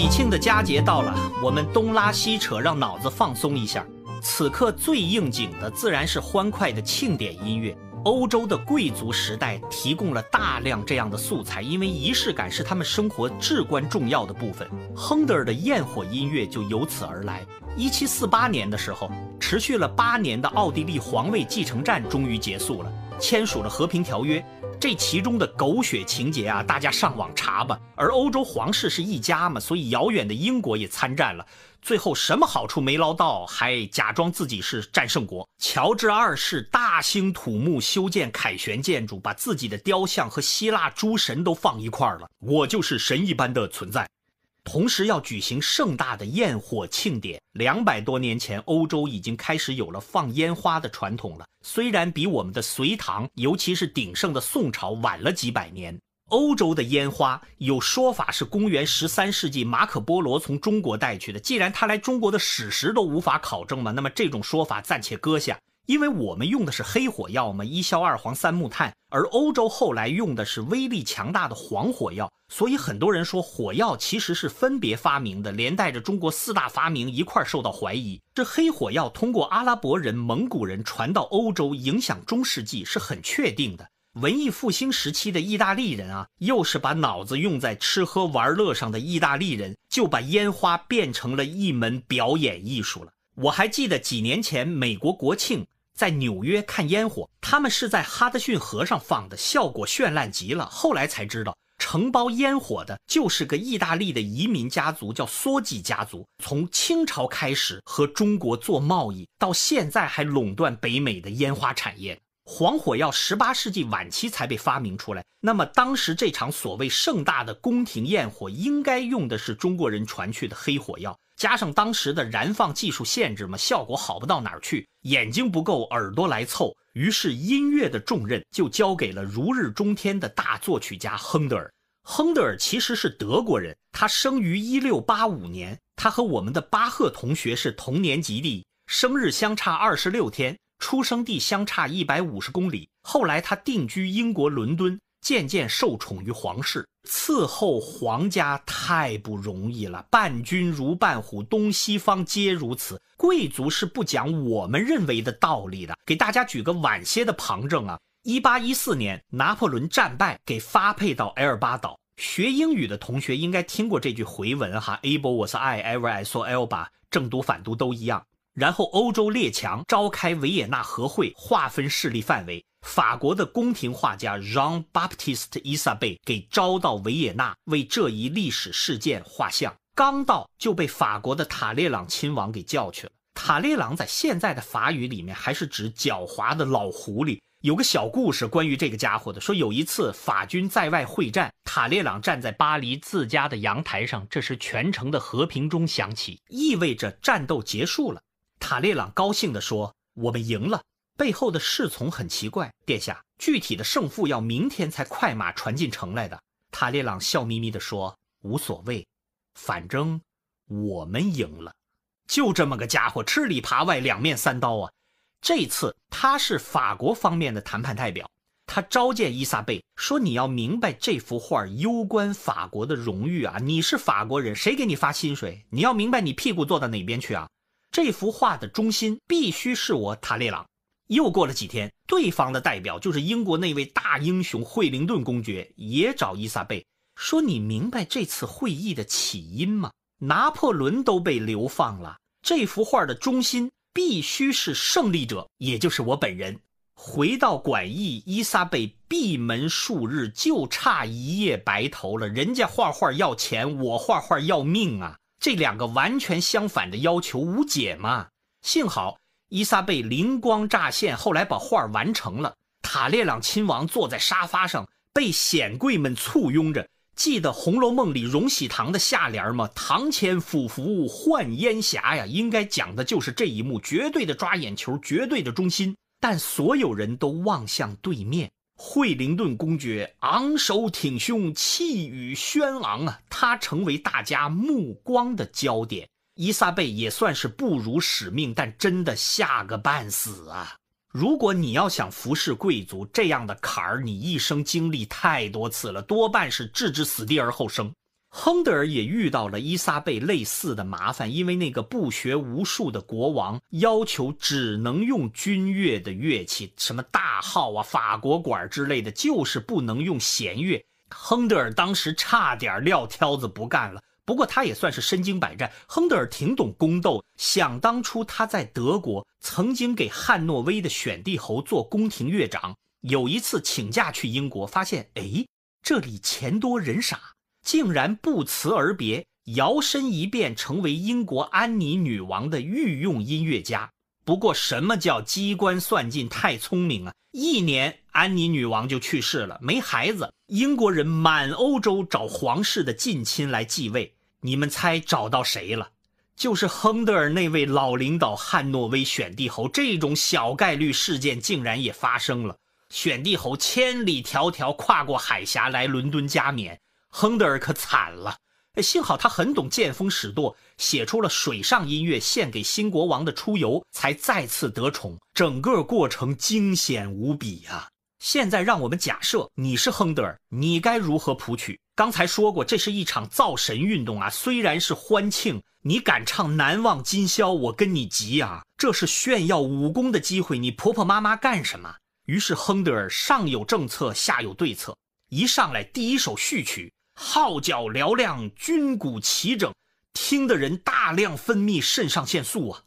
喜庆的佳节到了，我们东拉西扯，让脑子放松一下。此刻最应景的自然是欢快的庆典音乐。欧洲的贵族时代提供了大量这样的素材，因为仪式感是他们生活至关重要的部分。亨德尔的焰火音乐就由此而来。一七四八年的时候，持续了八年的奥地利皇位继承战终于结束了，签署了和平条约。这其中的狗血情节啊，大家上网查吧。而欧洲皇室是一家嘛，所以遥远的英国也参战了，最后什么好处没捞到，还假装自己是战胜国。乔治二世大兴土木，修建凯旋建筑，把自己的雕像和希腊诸神都放一块儿了，我就是神一般的存在。同时要举行盛大的焰火庆典。两百多年前，欧洲已经开始有了放烟花的传统了。虽然比我们的隋唐，尤其是鼎盛的宋朝晚了几百年。欧洲的烟花有说法是公元十三世纪马可波罗从中国带去的。既然他来中国的史实都无法考证嘛，那么这种说法暂且搁下。因为我们用的是黑火药嘛，一硝二黄三木炭，而欧洲后来用的是威力强大的黄火药，所以很多人说火药其实是分别发明的，连带着中国四大发明一块受到怀疑。这黑火药通过阿拉伯人、蒙古人传到欧洲，影响中世纪是很确定的。文艺复兴时期的意大利人啊，又是把脑子用在吃喝玩乐上的意大利人，就把烟花变成了一门表演艺术了。我还记得几年前美国国庆。在纽约看烟火，他们是在哈德逊河上放的，效果绚烂极了。后来才知道，承包烟火的就是个意大利的移民家族，叫梭基家族。从清朝开始和中国做贸易，到现在还垄断北美的烟花产业。黄火药十八世纪晚期才被发明出来，那么当时这场所谓盛大的宫廷焰火，应该用的是中国人传去的黑火药。加上当时的燃放技术限制嘛，效果好不到哪儿去，眼睛不够，耳朵来凑。于是音乐的重任就交给了如日中天的大作曲家亨德尔。亨德尔其实是德国人，他生于一六八五年，他和我们的巴赫同学是同年级的，生日相差二十六天，出生地相差一百五十公里。后来他定居英国伦敦。渐渐受宠于皇室，伺候皇家太不容易了。伴君如伴虎，东西方皆如此。贵族是不讲我们认为的道理的。给大家举个晚些的旁证啊，一八一四年拿破仑战败，给发配到埃尔巴岛。学英语的同学应该听过这句回文哈：Able was I, ever I saw Elba。正读反读都一样。然后欧洲列强召开维也纳和会，划分势力范围。法国的宫廷画家 Jean-Baptiste Isabey 给招到维也纳，为这一历史事件画像。刚到就被法国的塔列朗亲王给叫去了。塔列朗在现在的法语里面还是指狡猾的老狐狸。有个小故事关于这个家伙的，说有一次法军在外会战，塔列朗站在巴黎自家的阳台上，这时全城的和平钟响起，意味着战斗结束了。塔列朗高兴地说：“我们赢了。”背后的侍从很奇怪，殿下，具体的胜负要明天才快马传进城来的。塔列朗笑眯眯地说：“无所谓，反正我们赢了。”就这么个家伙，吃里扒外，两面三刀啊！这次他是法国方面的谈判代表，他召见伊萨贝，说：“你要明白，这幅画攸关法国的荣誉啊！你是法国人，谁给你发薪水？你要明白，你屁股坐到哪边去啊？这幅画的中心必须是我塔列朗。”又过了几天，对方的代表就是英国那位大英雄惠灵顿公爵，也找伊萨贝说：“你明白这次会议的起因吗？拿破仑都被流放了，这幅画的中心必须是胜利者，也就是我本人。”回到馆驿，伊萨贝闭门数日，就差一夜白头了。人家画画要钱，我画画要命啊！这两个完全相反的要求无解嘛。幸好。伊莎贝灵光乍现，后来把画完成了。塔列朗亲王坐在沙发上，被显贵们簇拥着。记得《红楼梦》里荣禧堂的下联吗？“堂前俯伏唤烟霞”呀，应该讲的就是这一幕，绝对的抓眼球，绝对的中心。但所有人都望向对面，惠灵顿公爵昂首挺胸，气宇轩昂啊，他成为大家目光的焦点。伊萨贝也算是不辱使命，但真的吓个半死啊！如果你要想服侍贵族，这样的坎儿你一生经历太多次了，多半是置之死地而后生。亨德尔也遇到了伊莎贝类似的麻烦，因为那个不学无术的国王要求只能用军乐的乐器，什么大号啊、法国管之类的，就是不能用弦乐。亨德尔当时差点撂挑子不干了。不过他也算是身经百战，亨德尔挺懂宫斗。想当初他在德国曾经给汉诺威的选帝侯做宫廷乐长，有一次请假去英国，发现哎，这里钱多人傻。竟然不辞而别，摇身一变成为英国安妮女王的御用音乐家。不过，什么叫机关算尽太聪明啊？一年，安妮女王就去世了，没孩子。英国人满欧洲找皇室的近亲来继位，你们猜找到谁了？就是亨德尔那位老领导汉诺威选帝侯。这种小概率事件竟然也发生了，选帝侯千里迢迢跨过海峡来伦敦加冕。亨德尔可惨了，幸好他很懂见风使舵，写出了水上音乐献给新国王的出游，才再次得宠。整个过程惊险无比啊！现在让我们假设你是亨德尔，你该如何谱曲？刚才说过，这是一场造神运动啊，虽然是欢庆，你敢唱《难忘今宵》，我跟你急啊！这是炫耀武功的机会，你婆婆妈妈干什么？于是亨德尔上有政策，下有对策，一上来第一首序曲。号角嘹亮，军鼓齐整，听的人大量分泌肾上腺素啊。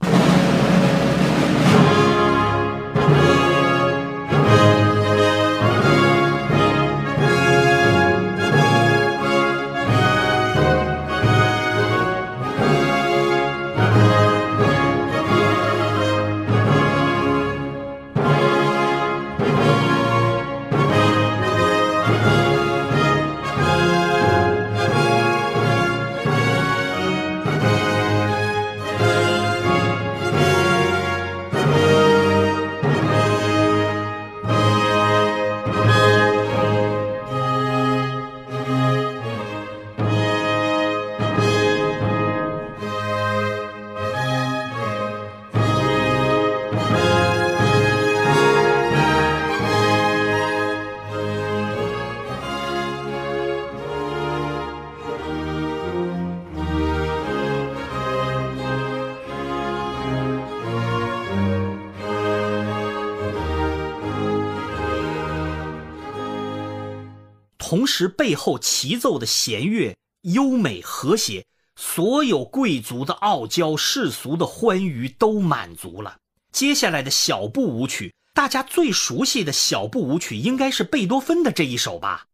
同时，背后齐奏的弦乐优美和谐，所有贵族的傲娇、世俗的欢愉都满足了。接下来的小步舞曲，大家最熟悉的小步舞曲，应该是贝多芬的这一首吧。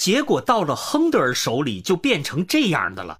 结果到了亨德尔手里，就变成这样的了。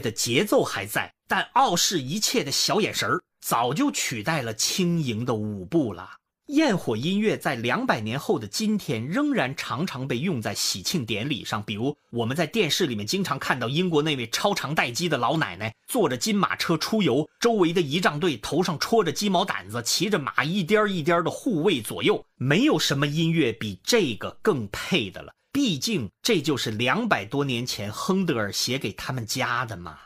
的节奏还在，但傲视一切的小眼神早就取代了轻盈的舞步了。焰火音乐在两百年后的今天，仍然常常被用在喜庆典礼上。比如，我们在电视里面经常看到英国那位超长待机的老奶奶坐着金马车出游，周围的仪仗队头上戳着鸡毛掸子，骑着马一颠一颠的护卫左右。没有什么音乐比这个更配的了。毕竟，这就是两百多年前亨德尔写给他们家的嘛。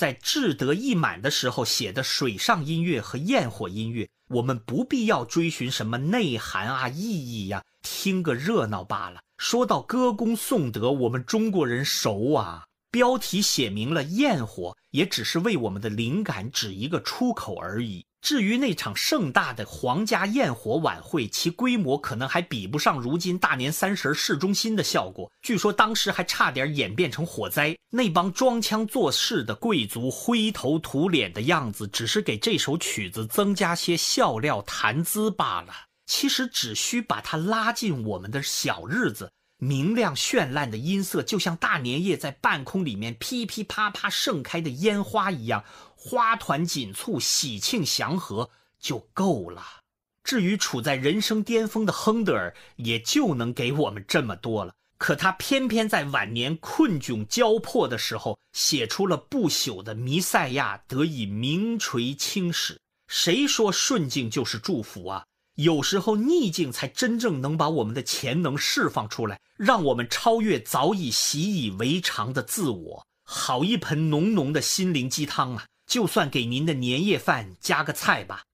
在志得意满的时候写的水上音乐和焰火音乐，我们不必要追寻什么内涵啊、意义呀，听个热闹罢了。说到歌功颂德，我们中国人熟啊。标题写明了焰火，也只是为我们的灵感指一个出口而已。至于那场盛大的皇家焰火晚会，其规模可能还比不上如今大年三十市中心的效果。据说当时还差点演变成火灾。那帮装腔作势的贵族灰头土脸的样子，只是给这首曲子增加些笑料谈资罢了。其实只需把它拉进我们的小日子。明亮绚烂的音色，就像大年夜在半空里面噼噼啪啪盛开的烟花一样，花团锦簇，喜庆祥和就够了。至于处在人生巅峰的亨德尔，也就能给我们这么多了。可他偏偏在晚年困窘交迫的时候，写出了不朽的《弥赛亚》，得以名垂青史。谁说顺境就是祝福啊？有时候逆境才真正能把我们的潜能释放出来，让我们超越早已习以为常的自我。好一盆浓浓的心灵鸡汤啊！就算给您的年夜饭加个菜吧。